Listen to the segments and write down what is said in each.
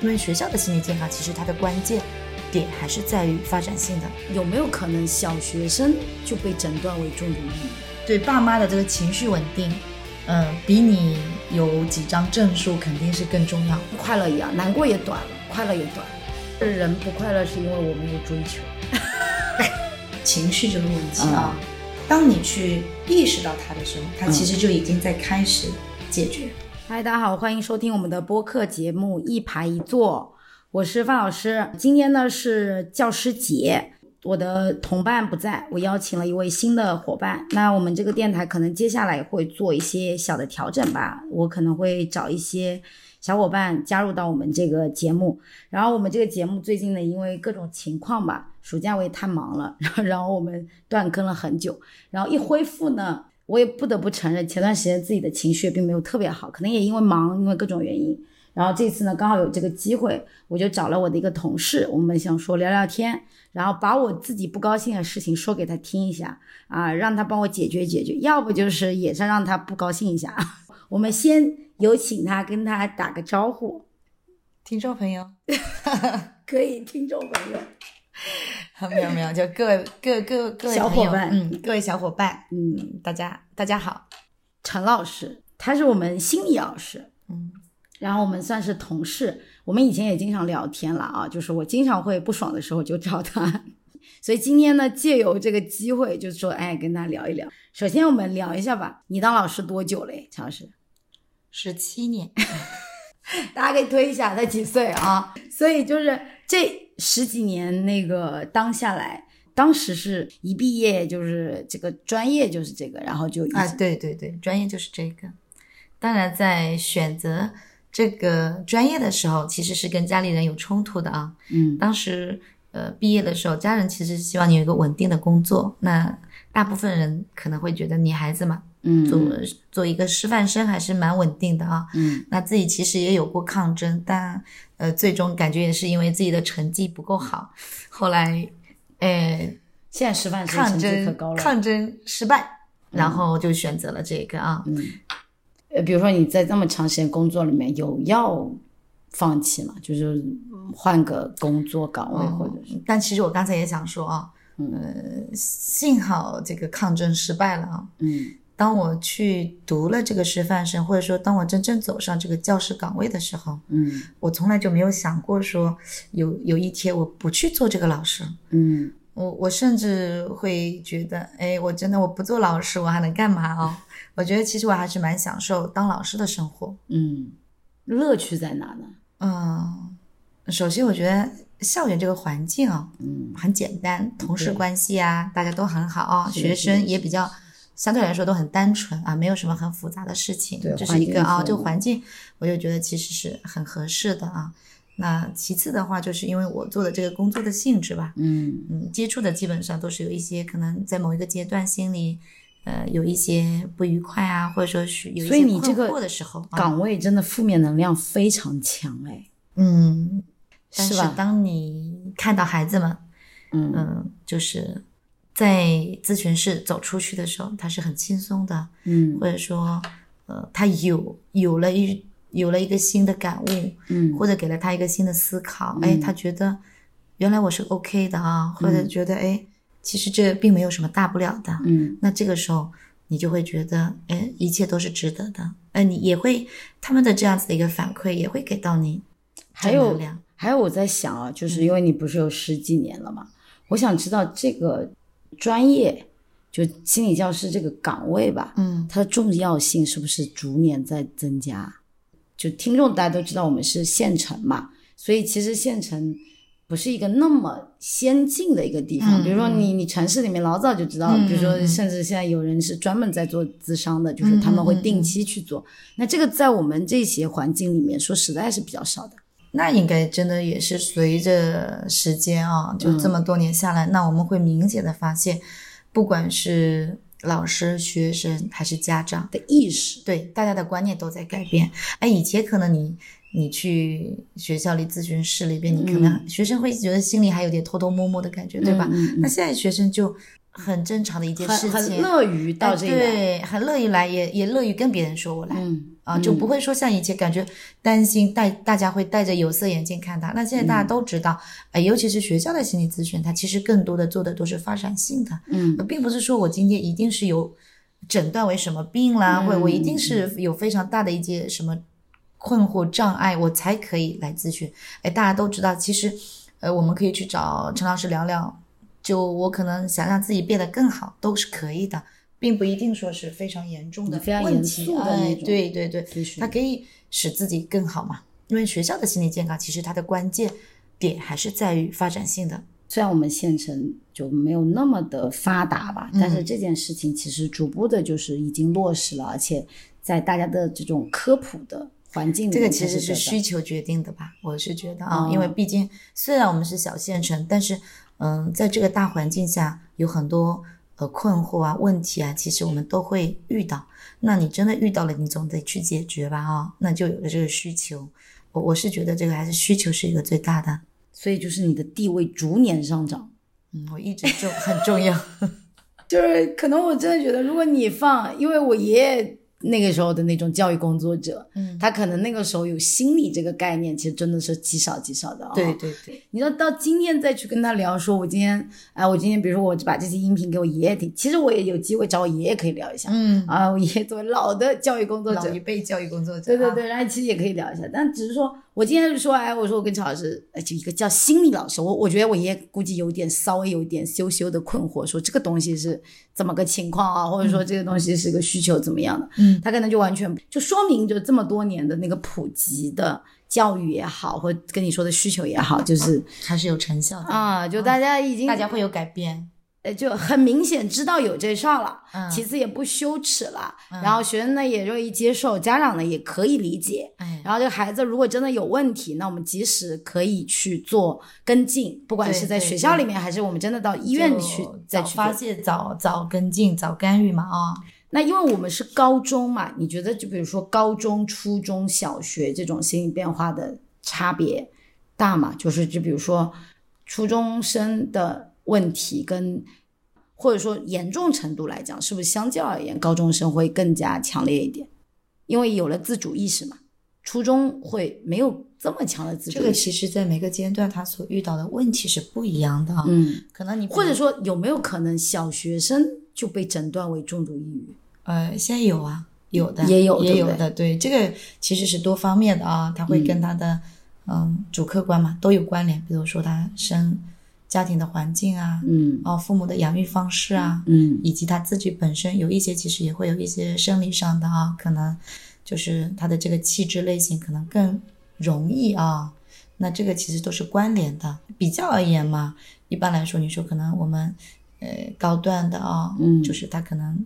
因为学校的心理健康其实它的关键点还是在于发展性的。有没有可能小学生就被诊断为重度抑郁？对爸妈的这个情绪稳定，嗯，比你有几张证书肯定是更重要。快乐一样，难过也短了，快乐也短。人不快乐是因为我没有追求。情绪这个问题啊，当你去意识到它的时候，它其实就已经在开始解决。嗨，大家好，欢迎收听我们的播客节目《一排一坐》，我是范老师。今天呢是教师节，我的同伴不在，我邀请了一位新的伙伴。那我们这个电台可能接下来会做一些小的调整吧，我可能会找一些。小伙伴加入到我们这个节目，然后我们这个节目最近呢，因为各种情况吧，暑假我也太忙了，然后然后我们断更了很久，然后一恢复呢，我也不得不承认，前段时间自己的情绪并没有特别好，可能也因为忙，因为各种原因。然后这次呢，刚好有这个机会，我就找了我的一个同事，我们想说聊聊天，然后把我自己不高兴的事情说给他听一下啊，让他帮我解决解决，要不就是也是让他不高兴一下。我们先。有请他跟他打个招呼，听众朋友，可以，听众朋友，没有没有，就各位各各各位小伙伴，嗯，各位小伙伴，嗯，大家大家好，陈老师，他是我们心理老师，嗯，然后我们算是同事，我们以前也经常聊天了啊，就是我经常会不爽的时候就找他，所以今天呢，借由这个机会，就是说，哎，跟他聊一聊。首先我们聊一下吧，你当老师多久嘞，陈老师？十七年，大家可以推一下他几岁啊？所以就是这十几年那个当下来，当时是一毕业就是这个专业就是这个，然后就啊，对对对，专业就是这个。当然，在选择这个专业的时候，其实是跟家里人有冲突的啊。嗯，当时呃毕业的时候，家人其实希望你有一个稳定的工作，那大部分人可能会觉得你孩子嘛。嗯，做做一个师范生还是蛮稳定的啊。嗯，那自己其实也有过抗争，但呃，最终感觉也是因为自己的成绩不够好，后来，呃，现在师范生成绩可高了，抗争失败，然后就选择了这个啊。嗯，呃，比如说你在这么长时间工作里面有要放弃吗？就是换个工作岗位或者是？但其实我刚才也想说啊，呃，幸好这个抗争失败了啊。嗯。当我去读了这个师范生，或者说当我真正走上这个教师岗位的时候，嗯，我从来就没有想过说有有一天我不去做这个老师，嗯，我我甚至会觉得，哎，我真的我不做老师，我还能干嘛啊？我觉得其实我还是蛮享受当老师的生活，嗯，乐趣在哪呢？嗯，首先我觉得校园这个环境啊，嗯，很简单，同事关系啊，大家都很好啊，学生也比较。相对来说都很单纯啊，没有什么很复杂的事情，这是一个啊，这个环境我就觉得其实是很合适的啊。那其次的话，就是因为我做的这个工作的性质吧，嗯嗯，接触的基本上都是有一些可能在某一个阶段心里呃有一些不愉快啊，或者说是有一些困惑的时候，岗位真的负面能量非常强哎，嗯，是吧？当你看到孩子们，嗯嗯，就是。在咨询室走出去的时候，他是很轻松的，嗯，或者说，呃，他有有了一有了一个新的感悟，嗯，或者给了他一个新的思考，哎，他觉得原来我是 OK 的啊，或者觉得哎，其实这并没有什么大不了的，嗯，那这个时候你就会觉得，哎，一切都是值得的，哎，你也会他们的这样子的一个反馈也会给到你，还有还有我在想啊，就是因为你不是有十几年了嘛，我想知道这个。专业就心理教师这个岗位吧，嗯，它的重要性是不是逐年在增加？就听众大家都知道，我们是县城嘛，所以其实县城不是一个那么先进的一个地方。比如说你你城市里面老早就知道，比如说甚至现在有人是专门在做咨商的，就是他们会定期去做。那这个在我们这些环境里面，说实在是比较少的。那应该真的也是随着时间啊，就这么多年下来，那我们会明显的发现，不管是老师、学生还是家长的意识，对大家的观念都在改变。哎，以前可能你你去学校里咨询室里边，你可能学生会觉得心里还有点偷偷摸摸的感觉，对吧？那现在学生就很正常的一件事情，很乐于到这对，很乐意来，也也乐于跟别人说我来。嗯啊，就不会说像以前感觉担心带大家会戴着有色眼镜看他。那现在大家都知道，哎，尤其是学校的心理咨询，它其实更多的做的都是发展性的，嗯，并不是说我今天一定是有诊断为什么病啦，或者我一定是有非常大的一些什么困惑障碍，我才可以来咨询。哎，大家都知道，其实，呃，我们可以去找陈老师聊聊。就我可能想让自己变得更好，都是可以的，并不一定说是非常严重的问题。哎，对对对，它可以使自己更好嘛。因为学校的心理健康，其实它的关键点还是在于发展性的。虽然我们县城就没有那么的发达吧，但是这件事情其实逐步的就是已经落实了，而且在大家的这种科普的环境里，这个其实是需求决定的吧？我是觉得啊，因为毕竟虽然我们是小县城，但是。嗯，在这个大环境下，有很多呃困惑啊、问题啊，其实我们都会遇到。那你真的遇到了，你总得去解决吧？啊，那就有了这个需求。我我是觉得这个还是需求是一个最大的，所以就是你的地位逐年上涨。嗯，我一直就很重要，就是可能我真的觉得，如果你放，因为我爷爷。那个时候的那种教育工作者，嗯，他可能那个时候有心理这个概念，其实真的是极少极少的啊。对对对，你说到今天再去跟他聊，说我今天，哎，我今天比如说我把这些音频给我爷爷听，其实我也有机会找我爷爷可以聊一下，嗯。啊，我爷爷作为老的教育工作者，老一辈教育工作者，对对对，然后其实也可以聊一下，但只是说。我今天就说，哎，我说我跟陈老师，就一个叫心理老师，我我觉得我爷爷估计有点稍微有点羞羞的困惑，说这个东西是怎么个情况啊，或者说这个东西是个需求怎么样的？嗯，他可能就完全就说明就这么多年的那个普及的教育也好，或跟你说的需求也好，就是还是有成效的啊，就大家已经大家会有改变。呃，就很明显知道有这事儿了，其次也不羞耻了，然后学生呢也愿意接受，家长呢也可以理解，然后这个孩子如果真的有问题，那我们及时可以去做跟进，不管是在学校里面，还是我们真的到医院去再去发现、早早跟进、早干预嘛啊。那因为我们是高中嘛，你觉得就比如说高中、初中小学这种心理变化的差别大吗？就是就比如说初中生的。问题跟或者说严重程度来讲，是不是相较而言，高中生会更加强烈一点？因为有了自主意识嘛，初中会没有这么强的自主。这个其实，在每个阶段他所遇到的问题是不一样的。嗯，可能你或者说有没有可能小学生就被诊断为重度抑郁？呃，现在有啊，有的也有也有的。对，这个其实是多方面的啊，他会跟他的嗯主客观嘛都有关联。比如说他生。家庭的环境啊，嗯，哦，父母的养育方式啊，嗯，以及他自己本身有一些，其实也会有一些生理上的啊，可能就是他的这个气质类型可能更容易啊，那这个其实都是关联的。比较而言嘛，一般来说，你说可能我们呃高段的啊，嗯，就是他可能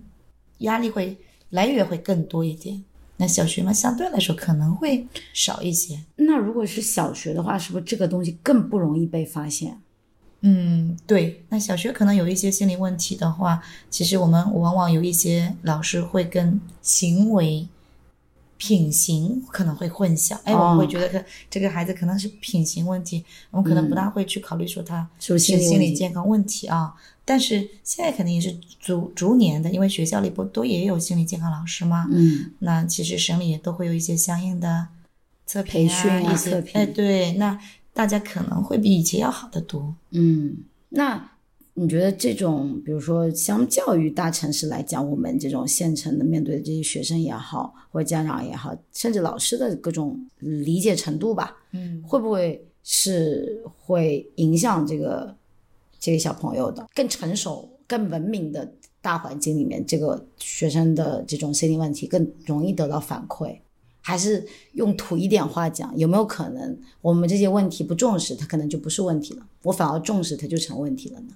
压力会来源会更多一点，那小学嘛相对来说可能会少一些。那如果是小学的话，是不是这个东西更不容易被发现？嗯，对，那小学可能有一些心理问题的话，其实我们往往有一些老师会跟行为、品行可能会混淆。哎，我们会觉得这这个孩子可能是品行问题，我们可能不大会去考虑说他是心理健康问题啊。但是现在肯定也是逐逐年的，因为学校里不都也有心理健康老师吗？嗯，那其实省里也都会有一些相应的测评啊，一些哎，对，那。大家可能会比以前要好得多。嗯，那你觉得这种，比如说相较于大城市来讲，我们这种县城的面对的这些学生也好，或者家长也好，甚至老师的各种理解程度吧，嗯，会不会是会影响这个这个小朋友的更成熟、更文明的大环境里面，这个学生的这种心理问题更容易得到反馈？还是用土一点话讲，有没有可能我们这些问题不重视，它可能就不是问题了；我反而重视，它就成问题了呢？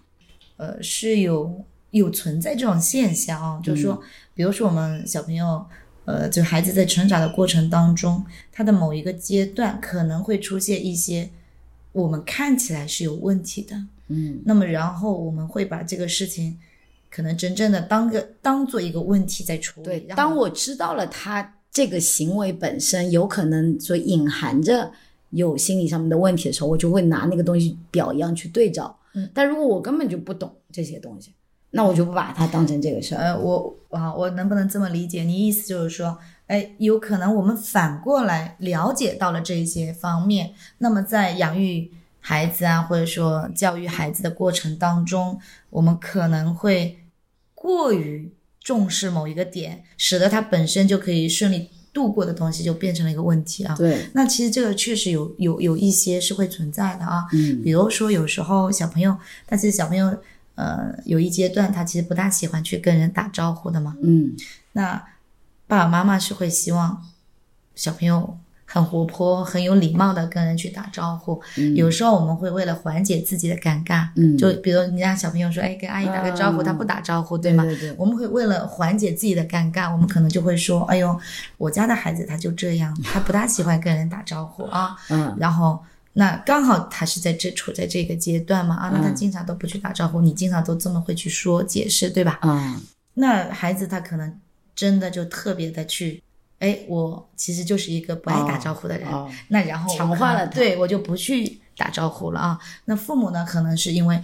呃，是有有存在这种现象啊，就是说，比如说我们小朋友，呃，就孩子在成长的过程当中，他的某一个阶段可能会出现一些我们看起来是有问题的，嗯，那么然后我们会把这个事情可能真正的当个当做一个问题在处理。对，当我知道了他。这个行为本身有可能所隐含着有心理上面的问题的时候，我就会拿那个东西表一样去对照。嗯，但如果我根本就不懂这些东西，那我就不把它当成这个事儿。呃，我啊，我能不能这么理解？你意思就是说，哎，有可能我们反过来了解到了这些方面，那么在养育孩子啊，或者说教育孩子的过程当中，我们可能会过于重视某一个点，使得它本身就可以顺利度过的东西就变成了一个问题啊。对，那其实这个确实有有有一些是会存在的啊。嗯，比如说有时候小朋友，但是小朋友呃有一阶段他其实不大喜欢去跟人打招呼的嘛。嗯，那。爸爸妈妈是会希望小朋友很活泼、很有礼貌的跟人去打招呼。有时候我们会为了缓解自己的尴尬，就比如你让小朋友说：“哎，跟阿姨打个招呼。”他不打招呼，对吗？我们会为了缓解自己的尴尬，我们可能就会说：“哎呦，我家的孩子他就这样，他不大喜欢跟人打招呼啊。”嗯，然后那刚好他是在这处在这个阶段嘛啊，那他经常都不去打招呼，你经常都这么会去说解释，对吧？嗯，那孩子他可能。真的就特别的去，哎，我其实就是一个不爱打招呼的人，那然后强化了，对我就不去打招呼了啊。那父母呢，可能是因为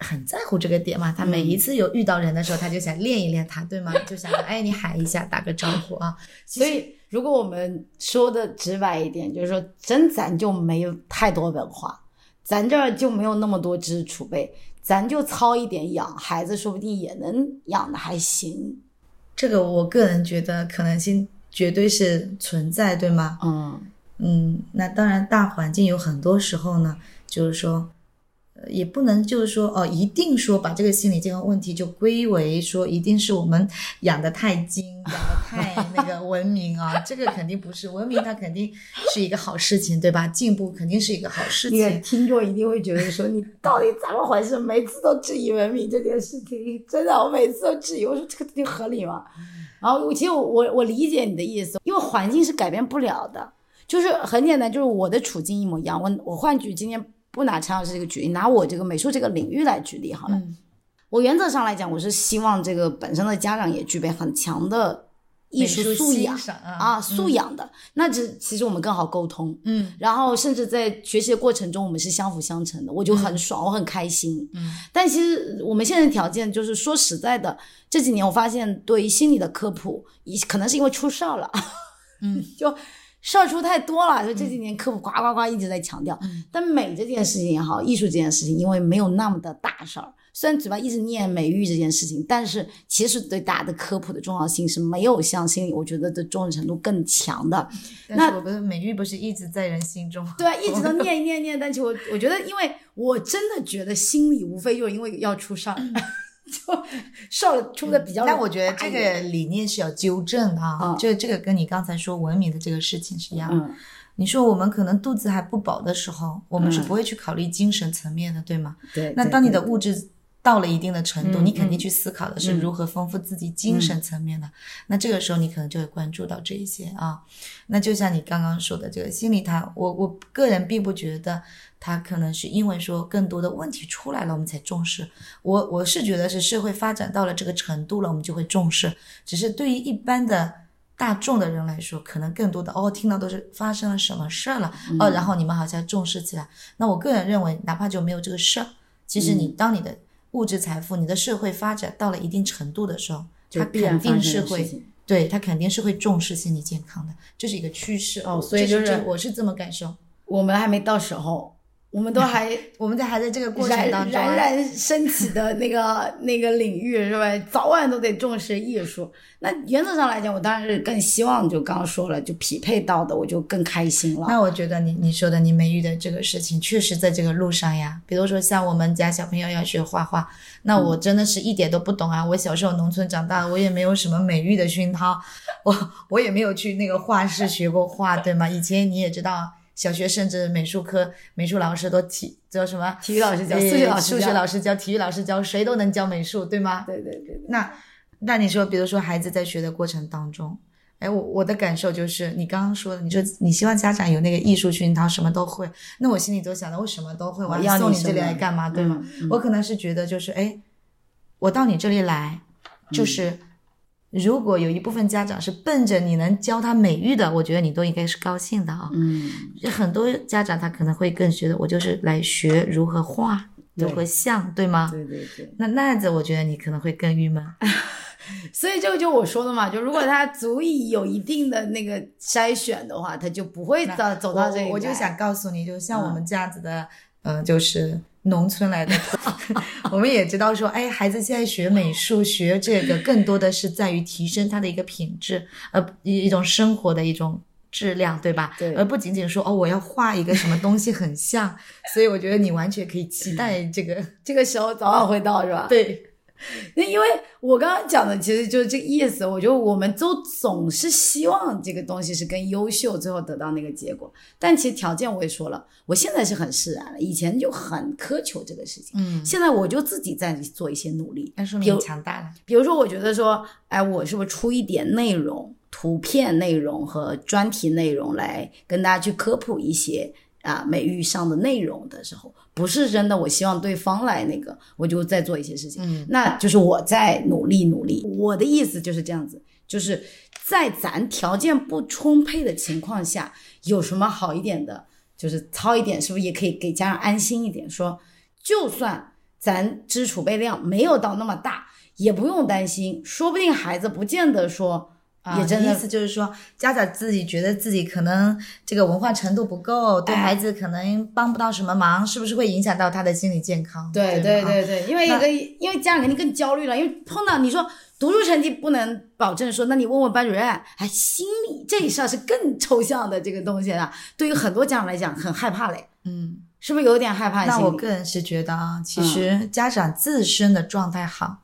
很在乎这个点嘛，他每一次有遇到人的时候，他就想练一练他，对吗？就想哎，你喊一下，打个招呼啊。所以，如果我们说的直白一点，就是说，真咱就没有太多文化，咱这儿就没有那么多知识储备，咱就糙一点养孩子，说不定也能养的还行。这个我个人觉得可能性绝对是存在，对吗？嗯嗯，那当然，大环境有很多时候呢，就是说。也不能就是说哦，一定说把这个心理健康问题就归为说一定是我们养的太精，养的太那个文明啊，这个肯定不是文明，它肯定是一个好事情，对吧？进步肯定是一个好事情。听众一定会觉得说你到底怎么回事？每次都质疑文明这件事情，真的，我每次都质疑，我说这个东西合理吗？然后其实我我理解你的意思，因为环境是改变不了的，就是很简单，就是我的处境一模一样。我我换句今天。不拿陈老师这个举例，拿我这个美术这个领域来举例好了。我原则上来讲，我是希望这个本身的家长也具备很强的艺术素养啊，素养的。那这其实我们更好沟通。嗯，然后甚至在学习的过程中，我们是相辅相成的，我就很爽，我很开心。嗯，但其实我们现在条件就是说实在的，这几年我发现对于心理的科普，可能是因为出事儿了。嗯，就。事儿出太多了，就这几年科普呱呱呱一直在强调。但美这件事情也好，艺术这件事情，因为没有那么的大事儿，虽然嘴巴一直念美育这件事情，但是其实对大家的科普的重要性是没有像心理，我觉得的重视程度更强的。那我们美育不是一直在人心中？对啊，一直都 念念念，但是我我觉得，因为我真的觉得心理无非就是因为要出事儿。就受出的比较，但我觉得这个理念是要纠正的啊。就这个跟你刚才说文明的这个事情是一样的。你说我们可能肚子还不饱的时候，我们是不会去考虑精神层面的，对吗？对。那当你的物质到了一定的程度，你肯定去思考的是如何丰富自己精神层面的。那这个时候你可能就会关注到这一些啊。那就像你刚刚说的这个心理，它我我个人并不觉得。他可能是因为说更多的问题出来了，我们才重视。我我是觉得是社会发展到了这个程度了，我们就会重视。只是对于一般的大众的人来说，可能更多的哦，听到都是发生了什么事儿了哦，然后你们好像重视起来。那我个人认为，哪怕就没有这个事儿，其实你当你的物质财富、你的社会发展到了一定程度的时候，他肯定是会，对他肯定是会重视心理健康的，这是一个趋势哦。所以就是我是这么感受，我们还没到时候。我们都还，我们在还在这个过程当中，冉冉升起的那个 那个领域是吧？早晚都得重视艺术。那原则上来讲，我当然是更希望，就刚刚说了，就匹配到的，我就更开心了。那我觉得你你说的你美育的这个事情，确实在这个路上呀。比如说像我们家小朋友要学画画，那我真的是一点都不懂啊。我小时候农村长大，我也没有什么美育的熏陶，我我也没有去那个画室学过画，对吗？以前你也知道。小学甚至美术科，美术老师都体叫什么？体育老师教，数学老师数学老师教，体育老师教，谁都能教美术，对吗？对对对。那那你说，比如说孩子在学的过程当中，哎，我我的感受就是，你刚刚说的，你说你希望家长有那个艺术熏陶，什么都会，那我心里都想的，我什么都会，我要送你这里来干嘛，对吗？我可能是觉得就是，哎，我到你这里来，就是。如果有一部分家长是奔着你能教他美育的，我觉得你都应该是高兴的啊。嗯，很多家长他可能会更觉得我就是来学如何画，如何像，对吗？对对对。那那样子，我觉得你可能会更郁闷。所以这个就我说的嘛，就如果他足以有一定的那个筛选的话，他就不会到走到这一我就想告诉你，就像我们这样子的，嗯，就是农村来的，我们也知道说，哎，孩子现在学美术，学这个更多的是在于提升他的一个品质，呃，一一种生活的一种质量，对吧？对，而不仅仅说哦，我要画一个什么东西很像，所以我觉得你完全可以期待这个 这个时候早晚会到，是吧？对。那因为我刚刚讲的其实就是这个意思，我觉得我们都总是希望这个东西是更优秀，最后得到那个结果。但其实条件我也说了，我现在是很释然了，以前就很苛求这个事情。嗯，现在我就自己在做一些努力，那说明强大了。比如说，我觉得说，哎，我是不是出一点内容、图片内容和专题内容来跟大家去科普一些。啊，美育上的内容的时候，不是真的。我希望对方来那个，我就再做一些事情。嗯，那就是我在努力努力。我的意思就是这样子，就是在咱条件不充沛的情况下，有什么好一点的，就是糙一点，是不是也可以给家长安心一点？说，就算咱知识储备量没有到那么大，也不用担心，说不定孩子不见得说。也真的意思就是说，家长自己觉得自己可能这个文化程度不够，对孩子可能帮不到什么忙，是不是会影响到他的心理健康？对对对对，因为一个因为家长肯定更焦虑了，因为碰到你说读书成绩不能保证，说那你问问班主任，哎，心理这事儿是更抽象的这个东西了，对于很多家长来讲很害怕嘞，嗯，是不是有点害怕？那我个人是觉得啊，其实家长自身的状态好，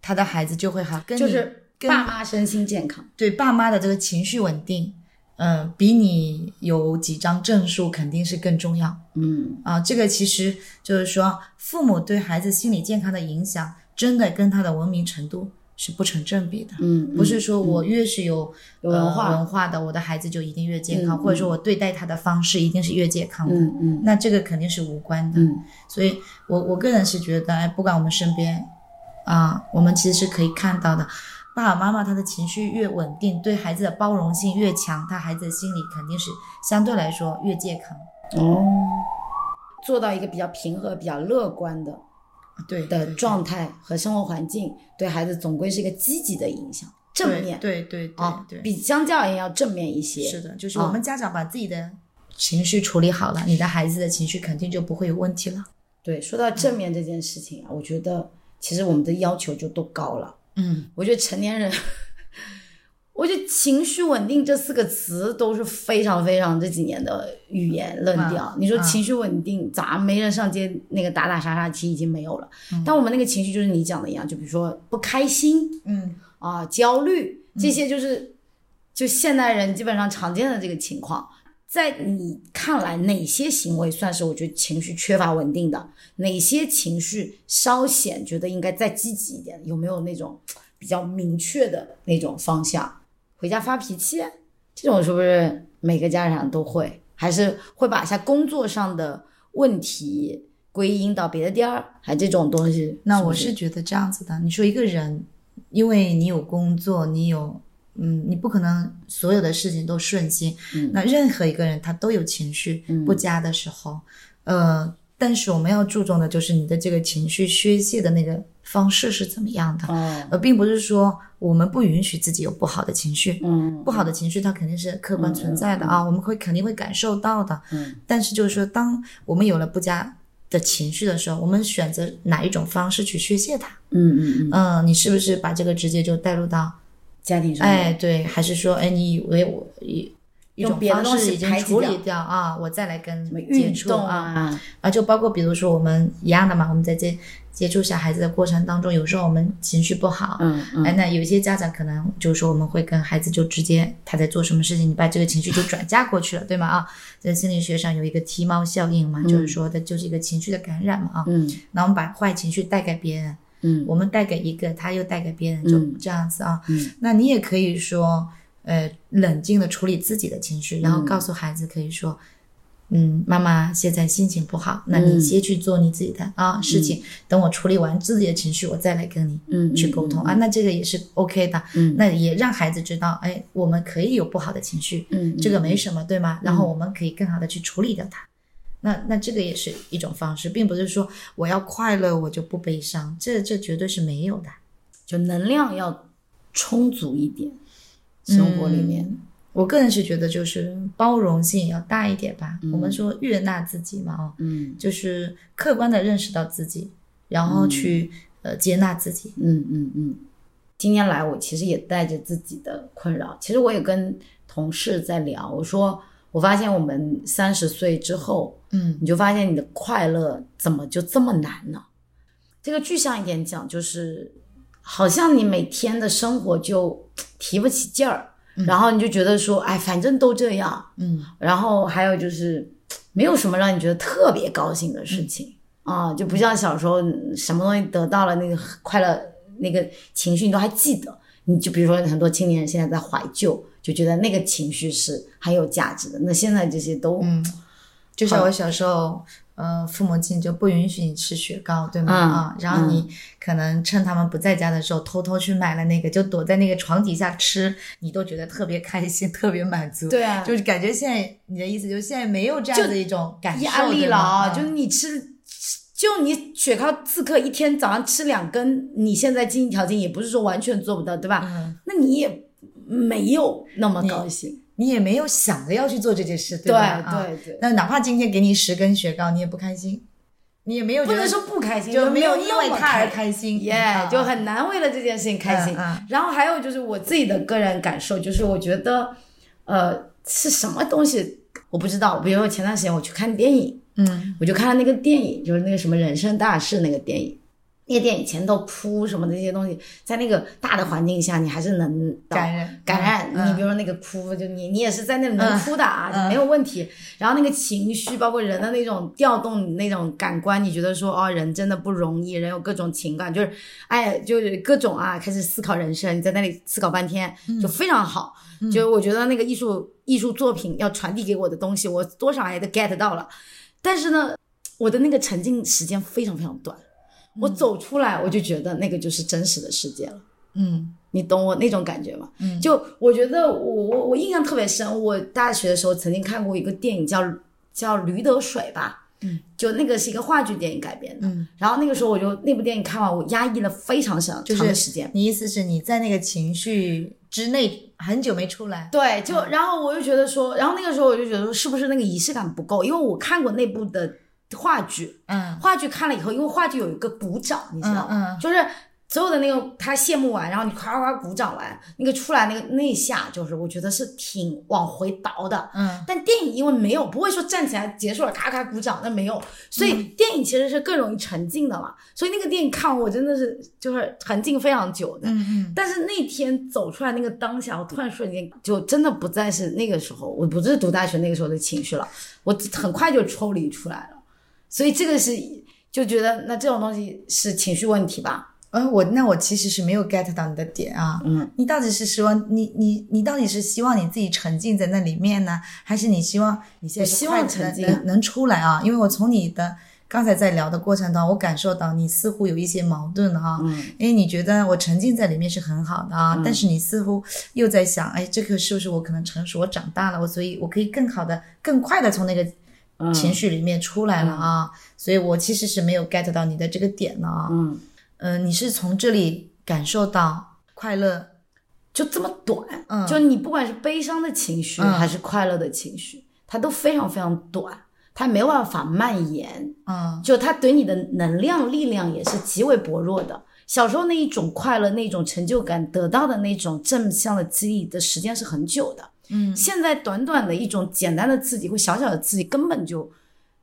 他的孩子就会好，跟就是。爸妈身心健康，对爸妈的这个情绪稳定，嗯，比你有几张证书肯定是更重要。嗯啊，这个其实就是说，父母对孩子心理健康的影响，真的跟他的文明程度是不成正比的。嗯，不是说我越是有文化文化的，我的孩子就一定越健康，或者说我对待他的方式一定是越健康的。嗯嗯，那这个肯定是无关的。嗯，所以我我个人是觉得，哎，不管我们身边啊，我们其实是可以看到的。爸爸妈妈他的情绪越稳定，对孩子的包容性越强，他孩子的心理肯定是相对来说越健康。哦，做到一个比较平和、比较乐观的，对的状态和生活环境，对孩子总归是一个积极的影响，正面。对对啊，对，比相较而言要正面一些。是的，就是我们家长把自己的情绪处理好了，你的孩子的情绪肯定就不会有问题了。对，说到正面这件事情啊，我觉得其实我们的要求就都高了。嗯，我觉得成年人，我觉得情绪稳定这四个词都是非常非常这几年的语言论调。你说情绪稳定，咋没人上街那个打打杀杀，其实已经没有了。但我们那个情绪就是你讲的一样，就比如说不开心，嗯啊焦虑这些，就是就现代人基本上常见的这个情况。在你看来，哪些行为算是我觉得情绪缺乏稳定的？哪些情绪稍显觉得应该再积极一点？有没有那种比较明确的那种方向？回家发脾气，这种是不是每个家长都会？还是会把一下工作上的问题归因到别的地儿？还这种东西？那我是觉得这样子的。你说一个人，因为你有工作，你有。嗯，你不可能所有的事情都顺心。嗯，那任何一个人他都有情绪不佳的时候，呃，但是我们要注重的就是你的这个情绪宣泄的那个方式是怎么样的。哦，而并不是说我们不允许自己有不好的情绪。嗯，不好的情绪它肯定是客观存在的啊，我们会肯定会感受到的。嗯，但是就是说，当我们有了不佳的情绪的时候，我们选择哪一种方式去宣泄它？嗯嗯嗯，嗯，你是不是把这个直接就带入到？家庭上，哎，对，还是说，哎，你以为我一一种方式已经处理掉。啊，我再来跟接触啊。啊，就包括比如说我们一样的嘛，我们在接接触小孩子的过程当中，有时候我们情绪不好，嗯嗯，哎，那有些家长可能就是说我们会跟孩子就直接他在做什么事情，你把这个情绪就转嫁过去了，对吗？啊，在心理学上有一个踢猫效应嘛，就是说的就是一个情绪的感染嘛，啊，嗯，那我们把坏情绪带给别人。嗯，我们带给一个，他又带给别人，就这样子啊。嗯，那你也可以说，呃，冷静的处理自己的情绪，然后告诉孩子，可以说，嗯，妈妈现在心情不好，那你先去做你自己的啊事情，等我处理完自己的情绪，我再来跟你嗯去沟通。啊。那这个也是 OK 的，嗯，那也让孩子知道，哎，我们可以有不好的情绪，嗯，这个没什么，对吗？然后我们可以更好的去处理掉它。那那这个也是一种方式，并不是说我要快乐我就不悲伤，这这绝对是没有的。就能量要充足一点，生活里面。我个人是觉得，就是包容性要大一点吧。我们说悦纳自己嘛，哦，嗯，就是客观的认识到自己，然后去呃接纳自己。嗯嗯嗯。今天来，我其实也带着自己的困扰。其实我也跟同事在聊，我说我发现我们三十岁之后，嗯，你就发现你的快乐怎么就这么难呢？这个具象一点讲，就是好像你每天的生活就 提不起劲儿。然后你就觉得说，哎，反正都这样，嗯，然后还有就是没有什么让你觉得特别高兴的事情。啊，就不像小时候什么东西得到了那个快乐那个情绪你都还记得，你就比如说很多青年人现在在怀旧，就觉得那个情绪是很有价值的。那现在这些都，嗯，就像我小时候。呃，父母亲就不允许你吃雪糕，对吗？啊，然后你可能趁他们不在家的时候，偷偷去买了那个，就躲在那个床底下吃，你都觉得特别开心，特别满足。对啊，就是感觉现在你的意思就是现在没有这样的一种感受，压力了啊！就是你吃，就你雪糕刺客一天早上吃两根，你现在经济条件也不是说完全做不到，对吧？嗯，那你也没有那么高兴。你也没有想着要去做这件事，对吧？对对。那哪怕今天给你十根雪糕，你也不开心，你也没有不能说不开心，就没有因为他而开心，耶，就很难为了这件事情开心。然后还有就是我自己的个人感受，就是我觉得，呃，是什么东西我不知道。比如说前段时间我去看电影，嗯，我就看了那个电影，就是那个什么人生大事那个电影。那个电影前都哭什么的这些东西，在那个大的环境下，你还是能感染感染。你比如说那个哭，就你你也是在那里能哭的啊，没有问题。然后那个情绪，包括人的那种调动，那种感官，你觉得说哦，人真的不容易，人有各种情感，就是哎，就是各种啊，开始思考人生。你在那里思考半天，就非常好。就我觉得那个艺术艺术作品要传递给我的东西，我多少也都 get 到了。但是呢，我的那个沉浸时间非常非常短。我走出来，我就觉得那个就是真实的世界了。嗯，你懂我那种感觉吗？嗯，就我觉得我我我印象特别深。我大学的时候曾经看过一个电影，叫叫《驴得水》吧。嗯，就那个是一个话剧电影改编的。嗯，然后那个时候我就那部电影看完，我压抑了非常长长的时间。你意思是你在那个情绪之内很久没出来？对，就然后我就觉得说，然后那个时候我就觉得说，是不是那个仪式感不够？因为我看过那部的。话剧，嗯，话剧看了以后，因为话剧有一个鼓掌，你知道吗？就是所有的那个他谢幕完，然后你夸夸鼓掌完，那个出来那个那一下，就是我觉得是挺往回倒的，嗯。但电影因为没有，不会说站起来结束了咔咔鼓掌，那没有，所以电影其实是更容易沉浸的嘛。所以那个电影看完，我真的是就是沉浸非常久的，嗯嗯。但是那天走出来那个当下，我突然瞬间就真的不再是那个时候，我不是读大学那个时候的情绪了，我很快就抽离出来了。所以这个是就觉得那这种东西是情绪问题吧？嗯，我那我其实是没有 get 到你的点啊。嗯，你到底是希望你你你到底是希望你自己沉浸在那里面呢，还是你希望你现在希望沉浸能能出来啊？因为我从你的刚才在聊的过程当中，我感受到你似乎有一些矛盾啊。嗯，因为你觉得我沉浸在里面是很好的啊，但是你似乎又在想，哎，这个是不是我可能成熟，我长大了，我所以我可以更好的、更快的从那个。情绪里面出来了啊，所以我其实是没有 get 到你的这个点的啊。嗯嗯，你是从这里感受到快乐，就这么短。嗯，就你不管是悲伤的情绪还是快乐的情绪，它都非常非常短，它没有办法蔓延。嗯，就它对你的能量力量也是极为薄弱的。小时候那一种快乐、那种成就感得到的那种正向的激励的时间是很久的。嗯，现在短短的一种简单的刺激或小小的刺激，根本就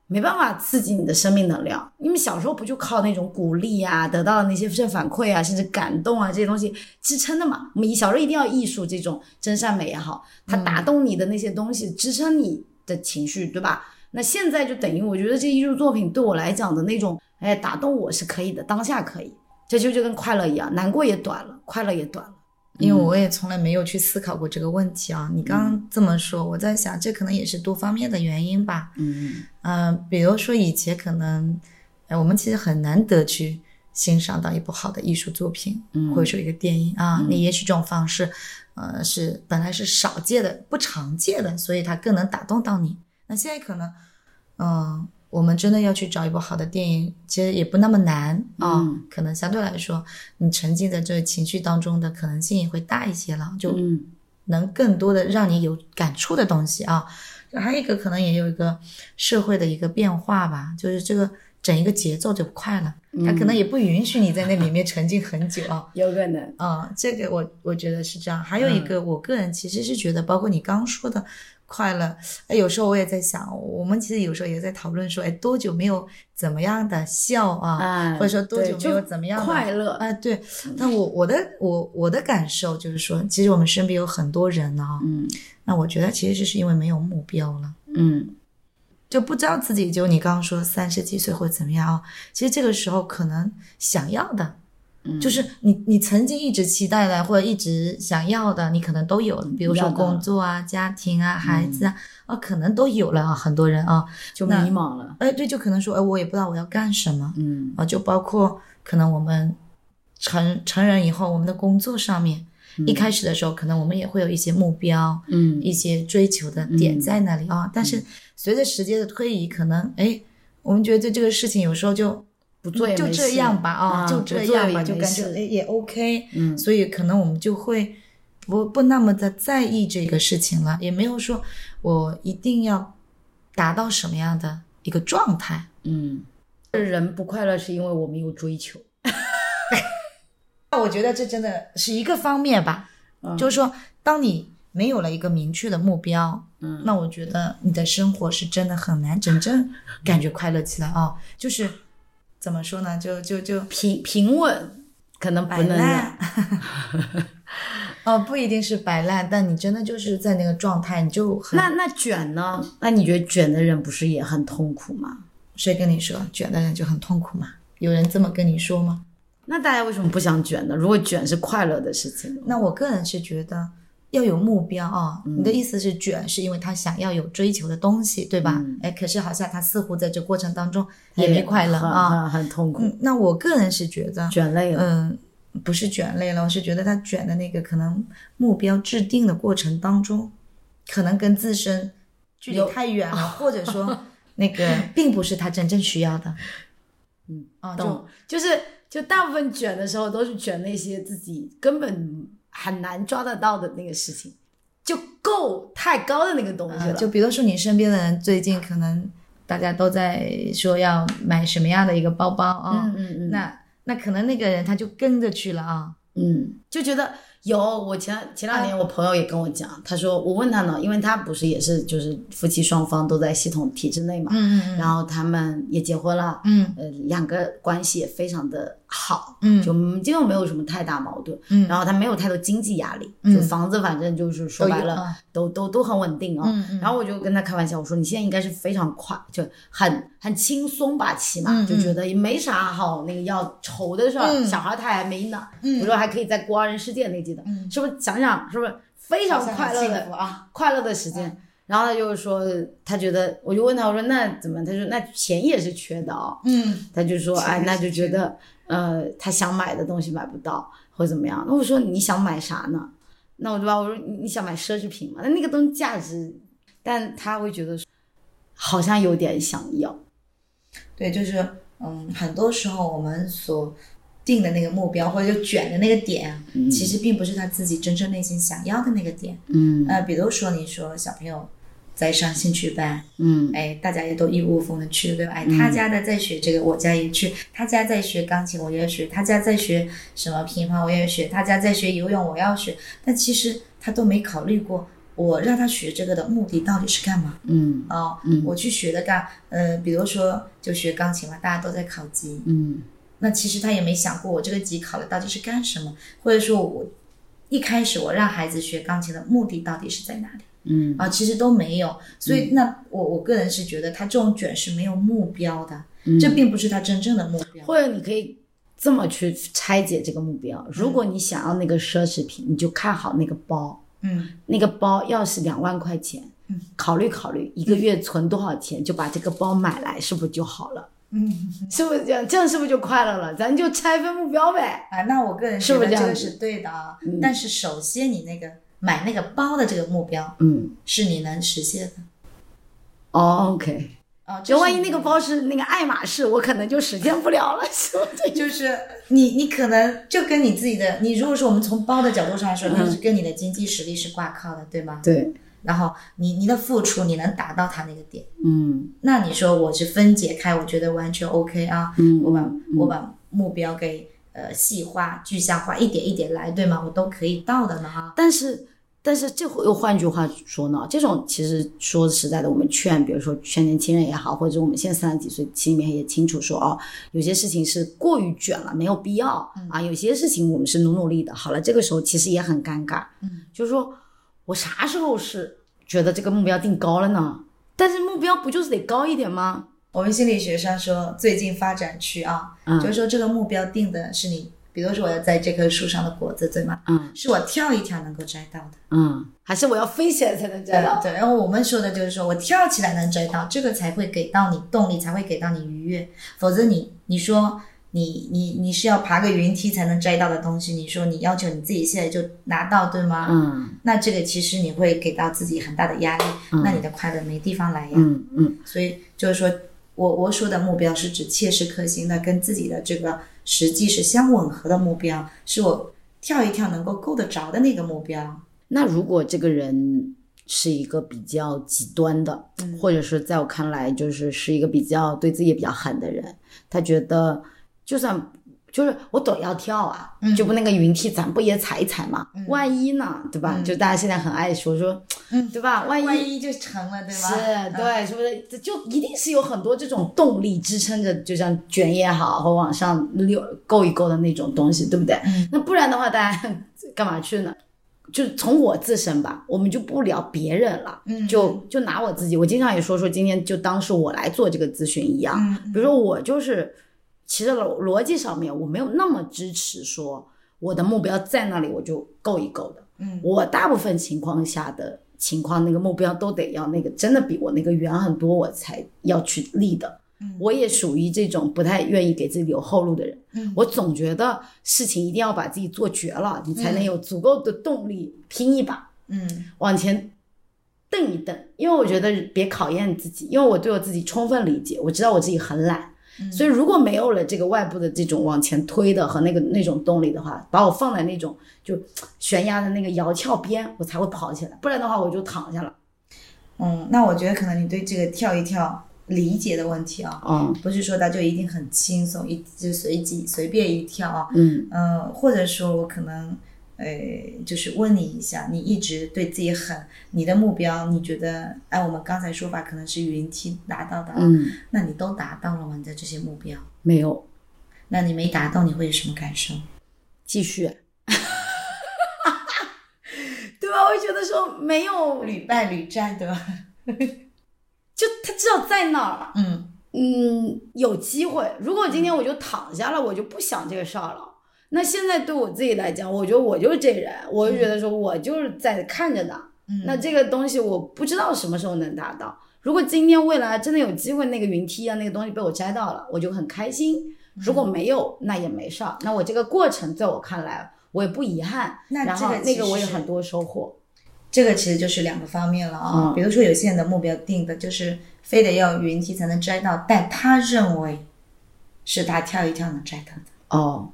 没办法刺激你的生命能量。你们小时候不就靠那种鼓励啊，得到的那些正反馈啊，甚至感动啊这些东西支撑的嘛。我们小时候一定要艺术这种真善美也好，它打动你的那些东西支撑你的情绪，对吧？那现在就等于我觉得这艺术作品对我来讲的那种，哎，打动我是可以的，当下可以，这就就跟快乐一样，难过也短了，快乐也短了。因为我也从来没有去思考过这个问题啊！你刚刚这么说，我在想，这可能也是多方面的原因吧。嗯嗯，比如说以前可能，哎，我们其实很难得去欣赏到一部好的艺术作品，或者说一个电影啊。你也许这种方式，呃，是本来是少见的、不常见的，所以它更能打动到你。那现在可能，嗯，我们真的要去找一部好的电影，其实也不那么难啊。可能相对来说，你沉浸在这个情绪当中的可能性也会大一些了，就能更多的让你有感触的东西啊。还有一个可能也有一个社会的一个变化吧，就是这个整一个节奏就快了，它可能也不允许你在那里面沉浸很久啊。有可能啊，这个我我觉得是这样。还有一个，我个人其实是觉得，包括你刚说的。快乐，哎，有时候我也在想，我们其实有时候也在讨论说，哎，多久没有怎么样的笑啊，或者说多久没有怎么样快乐？哎，对。那我我的我我的感受就是说，其实我们身边有很多人呢，嗯，那我觉得其实就是因为没有目标了，嗯，就不知道自己就你刚刚说三十几岁或怎么样啊，其实这个时候可能想要的。就是你，你曾经一直期待的或者一直想要的，你可能都有了。比如说工作啊、家庭啊、孩子啊，啊，可能都有了啊。很多人啊，就迷茫了。哎，对，就可能说，哎，我也不知道我要干什么。嗯啊，就包括可能我们成成人以后，我们的工作上面，一开始的时候，可能我们也会有一些目标，嗯，一些追求的点在那里啊。但是随着时间的推移，可能哎，我们觉得这个事情有时候就。不做就这样吧啊，就这样吧，就感觉哎也 OK，嗯，所以可能我们就会不不那么的在意这个事情了，也没有说我一定要达到什么样的一个状态，嗯，人不快乐是因为我们有追求，那 我觉得这真的是一个方面吧，就是说当你没有了一个明确的目标，嗯，那我觉得你的生活是真的很难真正感觉快乐起来啊，就是。怎么说呢？就就就平平稳，可能摆烂。哦，不一定是摆烂，但你真的就是在那个状态，你就很那那卷呢？那你觉得卷的人不是也很痛苦吗？谁跟你说卷的人就很痛苦吗？有人这么跟你说吗？那大家为什么不想卷呢？如果卷是快乐的事情，那我个人是觉得。要有目标啊！你的意思是卷，是因为他想要有追求的东西，对吧？哎，可是好像他似乎在这过程当中也没快乐啊，很痛苦。那我个人是觉得卷累了，嗯，不是卷累了，我是觉得他卷的那个可能目标制定的过程当中，可能跟自身距离太远了，或者说 那个 并不是他真正需要的。嗯啊，懂，就是就大部分卷的时候都是卷那些自己根本。很难抓得到的那个事情，就够太高的那个东西了。就比如说你身边的人，最近可能大家都在说要买什么样的一个包包啊？嗯嗯嗯。那那可能那个人他就跟着去了啊。嗯，就觉得。有，我前前两年我朋友也跟我讲，他说我问他呢，因为他不是也是就是夫妻双方都在系统体制内嘛，嗯嗯然后他们也结婚了，嗯，呃，两个关系也非常的好，嗯，就基本没有什么太大矛盾，嗯，然后他没有太多经济压力，就房子反正就是说白了都都都很稳定啊，嗯嗯，然后我就跟他开玩笑，我说你现在应该是非常快，就很很轻松吧，起码就觉得也没啥好那个要愁的事儿，小孩他还没呢，嗯，我说还可以再过二人世界那几。嗯，是不是想想是不是非常快乐的啊？快乐的时间，然后他就是说，他觉得，我就问他，我说那怎么？他说那钱也是缺的哦。嗯，他就说，哎，那就觉得，呃，他想买的东西买不到，或者怎么样？那我说你想买啥呢？那我就吧？我说你想买奢侈品嘛？那那个东西价值，但他会觉得好像有点想要。对，就是嗯，很多时候我们所。定的那个目标或者就卷的那个点，其实并不是他自己真正内心想要的那个点。嗯，呃，比如说你说小朋友在上兴趣班，嗯，哎，大家也都一窝蜂的去，对吧？哎，他家的在学这个，我家也去；他家在学钢琴，我也学；他家在学什么乒乓，我也学；他家在学游泳，我要学。但其实他都没考虑过，我让他学这个的目的到底是干嘛？嗯，哦，我去学的干，呃，比如说就学钢琴嘛，大家都在考级，嗯。那其实他也没想过，我这个级考的到底是干什么，或者说，我一开始我让孩子学钢琴的目的到底是在哪里？嗯啊，其实都没有。所以，那我我个人是觉得他这种卷是没有目标的，这并不是他真正的目标。或者你可以这么去拆解这个目标：如果你想要那个奢侈品，你就看好那个包。嗯，那个包要是两万块钱，嗯，考虑考虑一个月存多少钱，就把这个包买来，是不是就好了？嗯，是不是这样？这样是不是就快乐了？咱就拆分目标呗。啊，那我个人是觉得这个是对的啊。但是首先，你那个买那个包的这个目标，嗯，是你能实现的。哦，OK，啊，就万一那个包是那个爱马仕，我可能就实现不了了，是吧？就是你，你可能就跟你自己的，你如果说我们从包的角度上来说，它是跟你的经济实力是挂靠的，对吗？对。然后你你的付出，你能达到他那个点，嗯，那你说我是分解开，我觉得完全 OK 啊，嗯，我把我把目标给呃细化、具象化，一点一点来，对吗？我都可以到的呢哈。但是。但是这又换句话说呢，这种其实说实在的，我们劝，比如说劝年轻人也好，或者我们现在三十几岁，心里面也清楚说哦，有些事情是过于卷了，没有必要啊。有些事情我们是努努力的。好了，这个时候其实也很尴尬，嗯，就是说我啥时候是觉得这个目标定高了呢？但是目标不就是得高一点吗？我们心理学上说，最近发展区啊，就是说这个目标定的是你。比如说我要在这棵树上的果子，对吗？嗯，是我跳一跳能够摘到的。嗯，还是我要飞起来才能摘到？对。然后我们说的就是说我跳起来能摘到，这个才会给到你动力，才会给到你愉悦。否则你你说你你你是要爬个云梯才能摘到的东西，你说你要求你自己现在就拿到，对吗？嗯。那这个其实你会给到自己很大的压力，那你的快乐没地方来呀。嗯嗯。所以就是说我我说的目标是指切实可行的，跟自己的这个。实际是相吻合的目标，是我跳一跳能够够得着的那个目标。那如果这个人是一个比较极端的，或者是在我看来就是是一个比较对自己也比较狠的人，他觉得就算。就是我抖要跳啊，就不那个云梯，咱不也踩一踩嘛？万一呢，对吧？就大家现在很爱说说，对吧？万一万一就成了，对吧？是，对，是不是？就一定是有很多这种动力支撑着，就像卷也好，或往上溜够一够的那种东西，对不对？那不然的话，大家干嘛去呢？就从我自身吧，我们就不聊别人了，就就拿我自己，我经常也说说，今天就当是我来做这个咨询一样。比如说我就是。其实逻逻辑上面我没有那么支持说我的目标在那里我就够一够的，嗯，我大部分情况下的情况那个目标都得要那个真的比我那个远很多我才要去立的，嗯，我也属于这种不太愿意给自己留后路的人，嗯，我总觉得事情一定要把自己做绝了，你才能有足够的动力拼一把，嗯，往前蹬一蹬，因为我觉得别考验自己，因为我对我自己充分理解，我知道我自己很懒。所以，如果没有了这个外部的这种往前推的和那个那种动力的话，把我放在那种就悬崖的那个摇峭边，我才会跑起来。不然的话，我就躺下了。嗯，那我觉得可能你对这个跳一跳理解的问题啊，嗯，不是说它就一定很轻松，一就随机随便一跳啊，嗯嗯，或者说我可能。呃，就是问你一下，你一直对自己狠，你的目标，你觉得按我们刚才说法，可能是云梯达到的，嗯，那你都达到了吗？你的这些目标没有，那你没达到，你会有什么感受？继续，对吧？我会觉得说没有屡败屡战，对吧？就他知道在那儿，嗯嗯，有机会。如果今天我就躺下了，我就不想这个事儿了。那现在对我自己来讲，我觉得我就是这人，我就觉得说我就是在看着呢。那这个东西我不知道什么时候能达到。如果今天未来真的有机会，那个云梯啊，那个东西被我摘到了，我就很开心。如果没有，那也没事儿。那我这个过程在我看来，我也不遗憾。那这个那个我有很多收获。这个其实就是两个方面了啊。比如说有些人的目标定的就是非得要云梯才能摘到，但他认为是他跳一跳能摘到的。哦。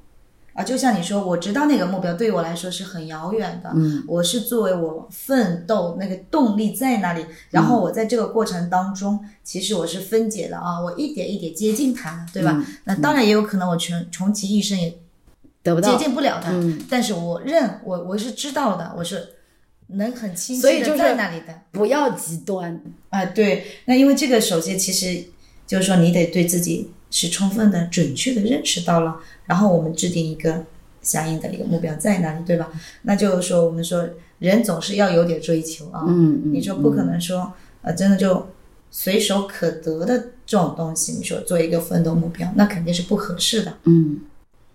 啊，就像你说，我知道那个目标对于我来说是很遥远的。嗯，我是作为我奋斗那个动力在那里，然后我在这个过程当中，其实我是分解的啊，我一点一点接近它，对吧？那当然也有可能我穷穷其一生也得不到接近不了它，嗯，但是我认我我是知道的，我是能很清晰的在那里的。不要极端啊，对，那因为这个首先其实就是说你得对自己。是充分的、准确的认识到了，然后我们制定一个相应的一个目标在哪里，对吧？那就是说，我们说人总是要有点追求啊。嗯你说不可能说，呃，真的就随手可得的这种东西，你说做一个奋斗目标，那肯定是不合适的。嗯。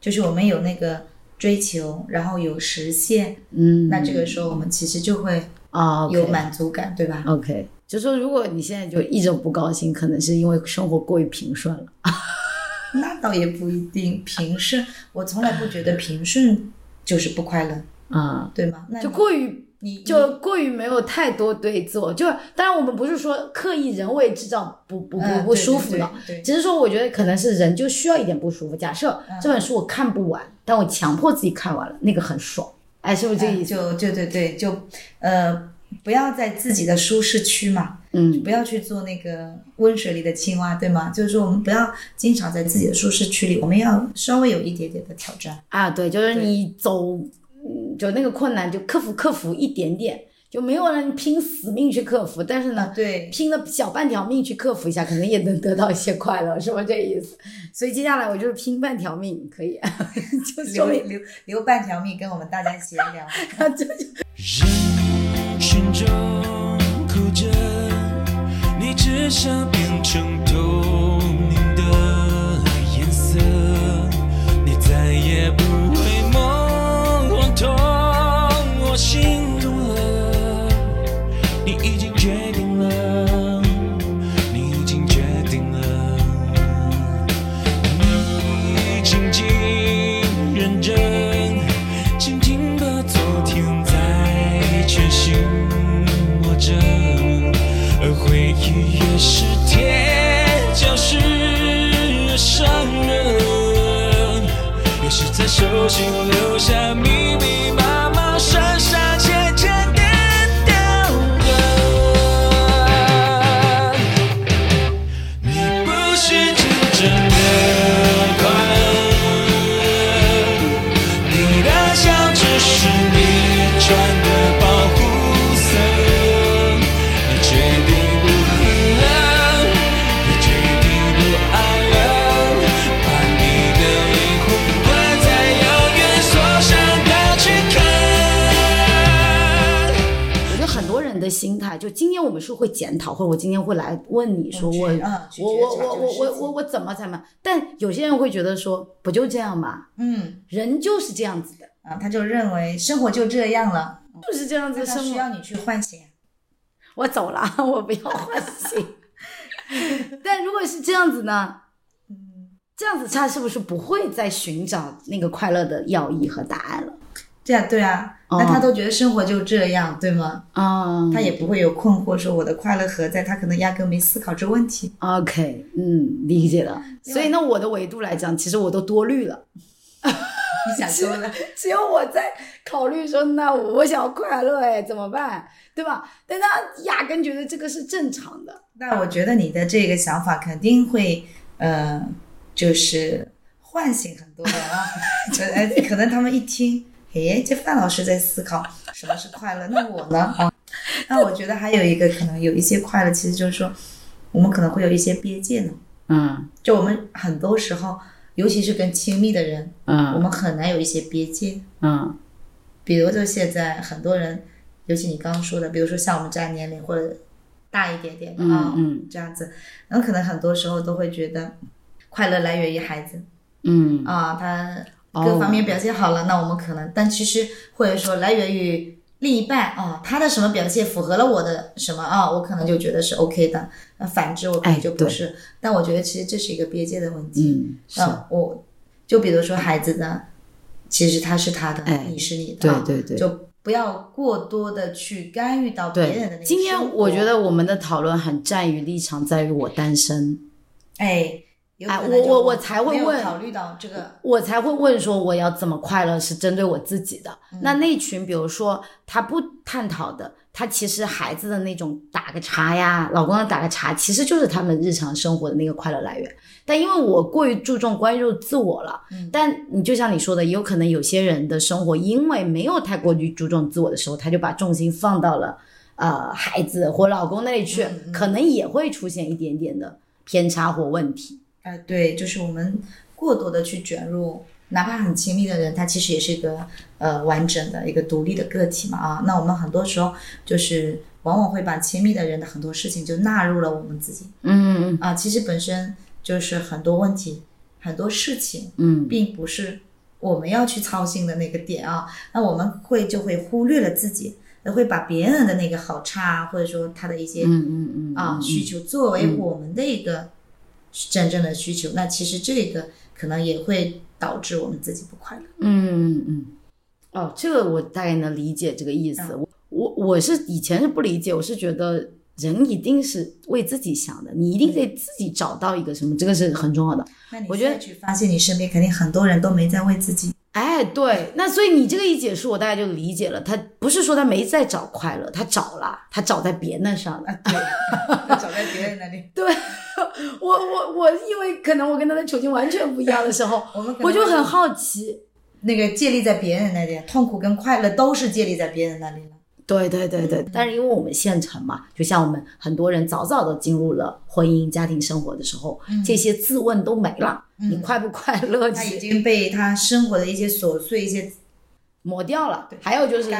就是我们有那个追求，然后有实现，嗯，那这个时候我们其实就会啊有满足感，对吧？OK。就说如果你现在就一直不高兴，可能是因为生活过于平顺了。那倒也不一定，平顺，我从来不觉得平顺就是不快乐 啊，对吗？那就过于你就过于没有太多对自我，就当然我们不是说刻意人为制造不不不不舒服的，只是说我觉得可能是人就需要一点不舒服。假设这本书我看不完，但我强迫自己看完了，那个很爽，哎，是不是这个意思？就就对对，就呃不要在自己的舒适区嘛，嗯，不要去做那个温水里的青蛙，对吗？就是说我们不要经常在自己的舒适区里，我们要稍微有一点点的挑战啊，对，就是你走。嗯，就那个困难就克服克服一点点，就没有人拼死命去克服，但是呢，对，拼了小半条命去克服一下，可能也能得到一些快乐，是不这意思？所以接下来我就是拼半条命，可以，就留留留半条命跟我们大家闲聊。这 就。中哭着，你只想变成透明的颜色，你再也不会手心留下就今天我们是会检讨，或者我今天会来问你说我、啊、我我我我我我怎么怎么？但有些人会觉得说不就这样嘛，嗯，人就是这样子的啊，他就认为生活就这样了，就是这样子的生活。需要你去唤醒，我走了，我不要唤醒。但如果是这样子呢？嗯，这样子他是不是不会再寻找那个快乐的要义和答案了？对啊，对啊，那他都觉得生活就这样，对吗？啊，他也不会有困惑，说我的快乐何在？他可能压根没思考这问题。OK，嗯，理解了。所以，那我的维度来讲，其实我都多虑了。你想多了，只有我在考虑说，那我想要快乐，哎，怎么办？对吧？但他压根觉得这个是正常的。那我觉得你的这个想法肯定会，呃，就是唤醒很多人啊。呃，可能他们一听。哎，这范老师在思考什么是快乐，那我呢？啊，那我觉得还有一个可能有一些快乐，其实就是说，我们可能会有一些边界呢。嗯，就我们很多时候，尤其是跟亲密的人，嗯，我们很难有一些边界。嗯，比如就现在很多人，尤其你刚刚说的，比如说像我们这样年龄或者大一点点的啊，嗯，这样子，然后可能很多时候都会觉得快乐来源于孩子。嗯，啊，他。各方面表现好了，那我们可能，但其实或者说来源于另一半啊，他的什么表现符合了我的什么啊，我可能就觉得是 OK 的。那反之，我可能就不是。但我觉得其实这是一个边界的问题。嗯，我就比如说孩子的，其实他是他的，你是你的，对对对，就不要过多的去干预到别人的那个。今天我觉得我们的讨论很在于立场，在于我单身。哎。哎，我我我才会问，考虑到这个，我才会问说我要怎么快乐是针对我自己的。那那群比如说他不探讨的，他其实孩子的那种打个茶呀，老公的打个茶，其实就是他们日常生活的那个快乐来源。但因为我过于注重关注自我了，但你就像你说的，也有可能有些人的生活因为没有太过于注重自我的时候，他就把重心放到了呃孩子或老公那里去，可能也会出现一点点的偏差或问题。哎，对，就是我们过多的去卷入，哪怕很亲密的人，他其实也是一个呃完整的一个独立的个体嘛啊。那我们很多时候就是往往会把亲密的人的很多事情就纳入了我们自己，嗯嗯啊，其实本身就是很多问题、很多事情，嗯，并不是我们要去操心的那个点啊。那我们会就会忽略了自己，会把别人的那个好差，或者说他的一些嗯嗯嗯啊需求作为我们的一个。真正的需求，那其实这个可能也会导致我们自己不快乐。嗯嗯，哦，这个我大概能理解这个意思。我我我是以前是不理解，我是觉得人一定是为自己想的，你一定得自己找到一个什么，这个是很重要的。那你我觉得去发现你身边肯定很多人都没在为自己。哎，对，那所以你这个一解释，我大概就理解了。他不是说他没在找快乐，他找了，他找在别人上了。对，找在别人那里。对，我我我，因为可能我跟他的处境完全不一样的时候，我们我就很好奇。那个借力在别人那里，痛苦跟快乐都是借力在别人那里了。对对对对，但是因为我们县城嘛，就像我们很多人早早的进入了婚姻家庭生活的时候，这些自问都没了。你快不快乐？他已经被他生活的一些琐碎、一些抹掉了。还有就是。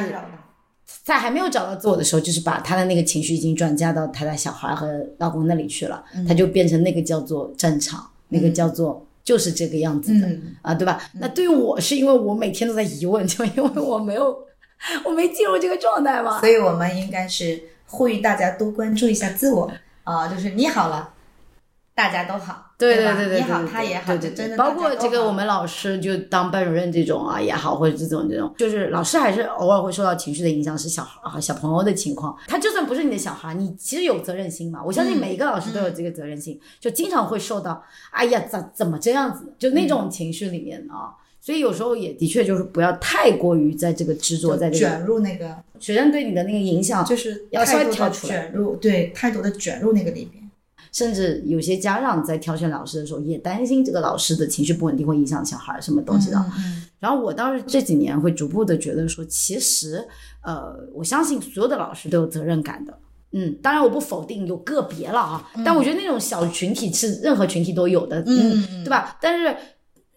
在还没有找到自我的时候，就是把他的那个情绪已经转嫁到他的小孩和老公那里去了，他就变成那个叫做正常，那个叫做就是这个样子的啊，对吧？那对于我是因为我每天都在疑问，就因为我没有。我没进入这个状态嘛，所以我们应该是呼吁大家多关注一下自我。啊，就是你好了，大家都好，对对对对，你好他也好，对真的包括这个我们老师就当班主任这种啊也好，或者这种这种，就是老师还是偶尔会受到情绪的影响，是小孩啊小朋友的情况，他就算不是你的小孩，你其实有责任心嘛，我相信每一个老师都有这个责任心，就经常会受到，哎呀怎怎么这样子，就那种情绪里面啊。所以有时候也的确就是不要太过于在这个执着，在这个卷入那个学生对你的那个影响，就是要稍微跳出来，卷入对太多的卷入那个里边。甚至有些家长在挑选老师的时候，也担心这个老师的情绪不稳定会影响小孩什么东西的。然后我倒是这几年会逐步的觉得说，其实呃，我相信所有的老师都有责任感的。嗯，当然我不否定有个别了啊，但我觉得那种小群体是任何群体都有的，嗯，对吧？但是。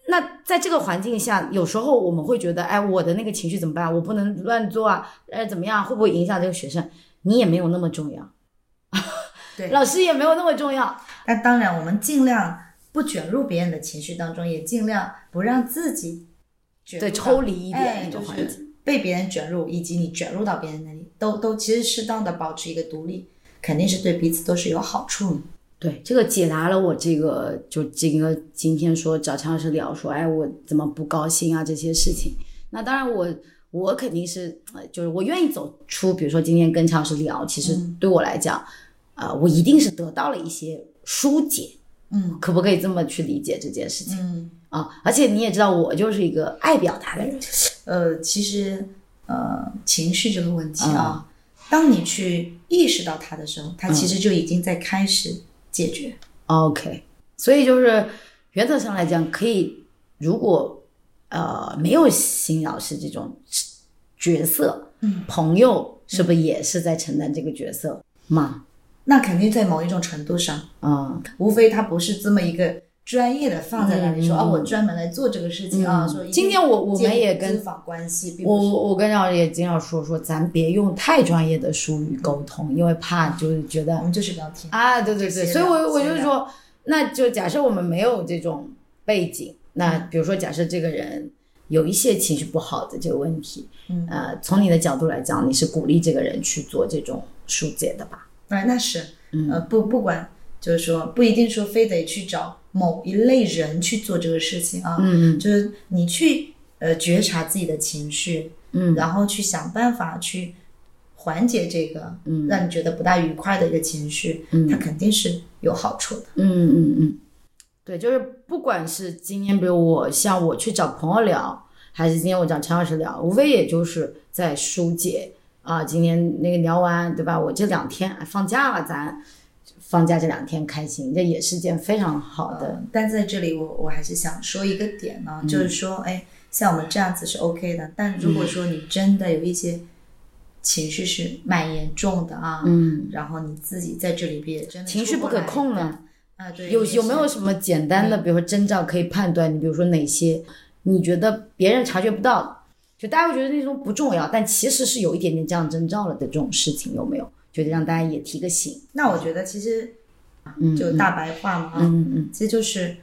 那在这个环境下，有时候我们会觉得，哎，我的那个情绪怎么办？我不能乱做啊，呃，怎么样？会不会影响这个学生？你也没有那么重要，对，老师也没有那么重要。那当然，我们尽量不卷入别人的情绪当中，也尽量不让自己对抽离一点那种环境，被别人卷入，以及你卷入到别人那里，都都其实适当的保持一个独立，肯定是对彼此都是有好处的。对，这个解答了我这个，就这个今天说找陈老师聊说，哎，我怎么不高兴啊？这些事情，那当然我我肯定是，就是我愿意走出，比如说今天跟陈老师聊，其实对我来讲，呃，我一定是得到了一些疏解，嗯，可不可以这么去理解这件事情？嗯啊，而且你也知道，我就是一个爱表达的人，呃，其实呃，情绪这个问题啊，当你去意识到它的时候，它其实就已经在开始。解决，OK，所以就是原则上来讲，可以如果呃没有新老师这种角色，嗯，朋友是不是也是在承担这个角色嘛？那肯定在某一种程度上，嗯，无非他不是这么一个专业的放在那里说啊，我专门来做这个事情啊。说今天我我们也跟关系，我我跟老师也经常说说，咱别用太专业的术语沟通，因为怕就是觉得我们就是聊天啊，对对对，所以我我就是说，那就假设我们没有这种背景，那比如说假设这个人有一些情绪不好的这个问题，嗯。呃，从你的角度来讲，你是鼓励这个人去做这种疏解的吧？哎，那是，呃，不不管，就是说不一定说非得去找某一类人去做这个事情啊，嗯嗯，就是你去呃觉察自己的情绪，嗯，然后去想办法去缓解这个，嗯，让你觉得不大愉快的一个情绪，嗯，它肯定是有好处的，嗯嗯嗯，对，就是不管是今天，比如我像我去找朋友聊，还是今天我找陈老师聊，无非也就是在疏解。啊，今天那个聊完，对吧？我这两天放假了，咱放假这两天开心，这也是件非常好的。但在这里，我我还是想说一个点呢，就是说，哎，像我们这样子是 OK 的。但如果说你真的有一些情绪是蛮严重的啊，嗯，然后你自己在这里边真的情绪不可控了啊，对，有有没有什么简单的，比如说征兆可以判断？你比如说哪些你觉得别人察觉不到？就大家会觉得那种不重要，但其实是有一点点这样征兆了的这种事情，有没有？觉得让大家也提个醒。那我觉得其实，就大白话嘛，嗯嗯，其实就是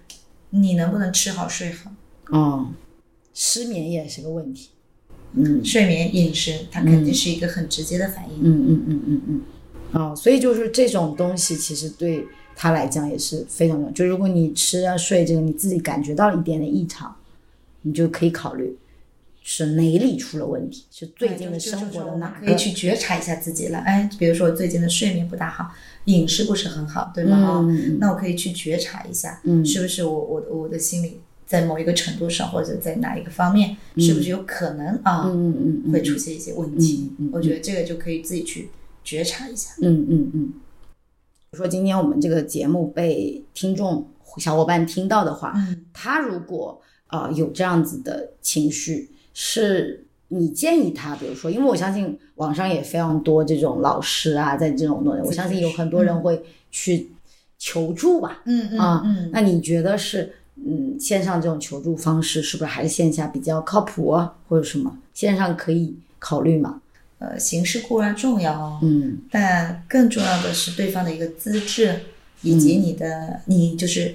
你能不能吃好睡好。哦，失眠也是个问题。嗯，睡眠饮食它肯定是一个很直接的反应。嗯嗯嗯嗯嗯。哦，所以就是这种东西其实对他来讲也是非常重要。就如果你吃啊睡这个你自己感觉到了一点点异常，你就可以考虑。是哪里出了问题？是最近的生活的哪可以去觉察一下自己了。哎，比如说我最近的睡眠不大好，饮食不是很好，对吗？哦，那我可以去觉察一下，是不是我我我的心理在某一个程度上，或者在哪一个方面，是不是有可能啊，会出现一些问题？我觉得这个就可以自己去觉察一下。嗯嗯嗯。说今天我们这个节目被听众小伙伴听到的话，他如果啊有这样子的情绪。是你建议他，比如说，因为我相信网上也非常多这种老师啊，在这种东西，我相信有很多人会去求助吧。嗯嗯啊，那你觉得是嗯线上这种求助方式是不是还是线下比较靠谱啊，或者什么？线上可以考虑吗？呃，形式固然重要，嗯，但更重要的是对方的一个资质，以及你的你就是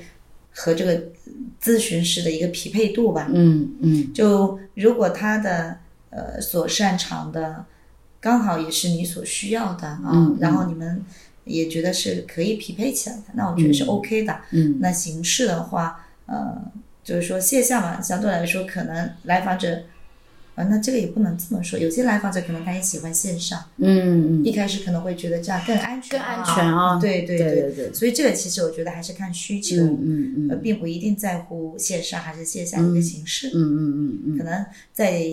和这个。咨询师的一个匹配度吧，嗯嗯，就如果他的呃所擅长的刚好也是你所需要的啊，然后你们也觉得是可以匹配起来的，那我觉得是 OK 的。嗯，那形式的话，呃，就是说线下嘛，相对来说可能来访者。啊，那这个也不能这么说。有些来访者可能他也喜欢线上，嗯，一开始可能会觉得这样更安全，更安全啊。对对对对对。所以这个其实我觉得还是看需求，嗯嗯，并不一定在乎线上还是线下一个形式，嗯嗯嗯嗯。可能在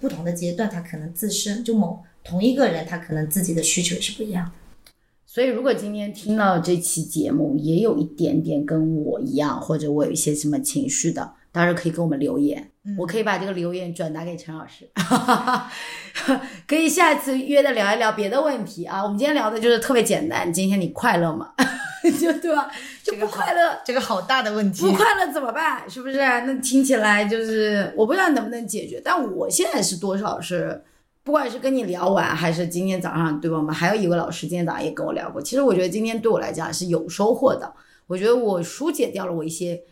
不同的阶段，他可能自身就某同一个人，他可能自己的需求是不一样的。所以如果今天听到这期节目，也有一点点跟我一样，或者我有一些什么情绪的。当然可以给我们留言，我可以把这个留言转达给陈老师，可以下次约着聊一聊别的问题啊。我们今天聊的就是特别简单，今天你快乐吗？就对吧？就不快乐，这个好大的问题。不快乐怎么办？是不是？那听起来就是我不知道能不能解决，但我现在是多少是，不管是跟你聊完，还是今天早上，对吧？我们还有一位老师今天早上也跟我聊过。其实我觉得今天对我来讲是有收获的，我觉得我疏解掉了我一些。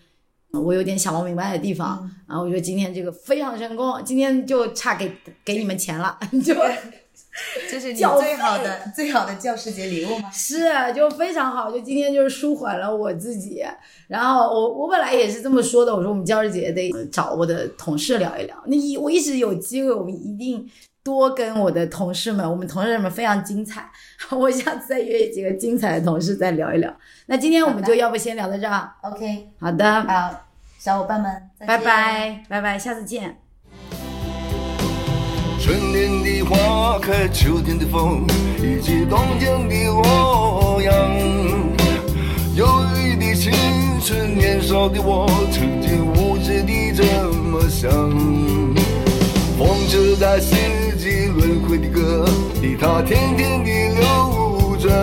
我有点想不明白的地方，然后我觉得今天这个非常成功，今天就差给给你们钱了，就 这是你最好的最好的教师节礼物吗？是，就非常好，就今天就是舒缓了我自己。然后我我本来也是这么说的，我说我们教师节得找我的同事聊一聊。那一我一直有机会，我们一定多跟我的同事们，我们同事们非常精彩。我下次再约几个精彩的同事再聊一聊。那今天我们就要不先聊到这儿？OK，好的，好。小伙伴们，拜拜拜拜，下次见。春天的花开，秋天的风，以及冬天的洛阳。忧郁的青春，年少的我，曾经无知地这么想。风车在四季轮回的歌里，它天天地流转。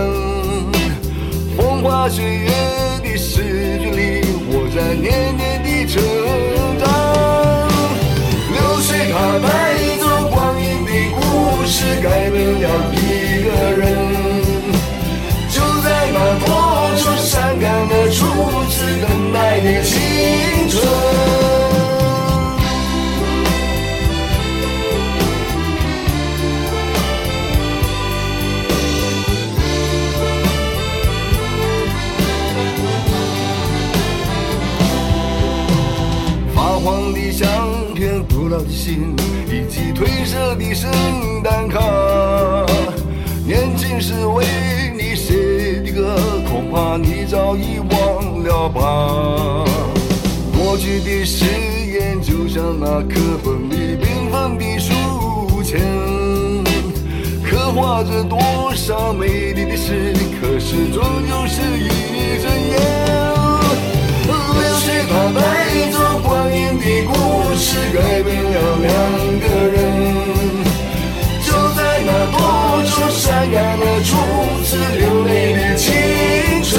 风花雪月的诗句里，我在年年的。成长，流水它带走光阴的故事，改变了一个人。就在那多愁善感的初次等待的青春。的心，以及褪色的圣诞卡。年轻时为你写的歌，恐怕你早已忘了吧。过去的誓言，就像那课本里缤纷的书签，刻画着多少美丽的诗，可是终究是一阵烟。流水它带走。的故事改变了两个人，就在那多愁善感的初次流泪的青春。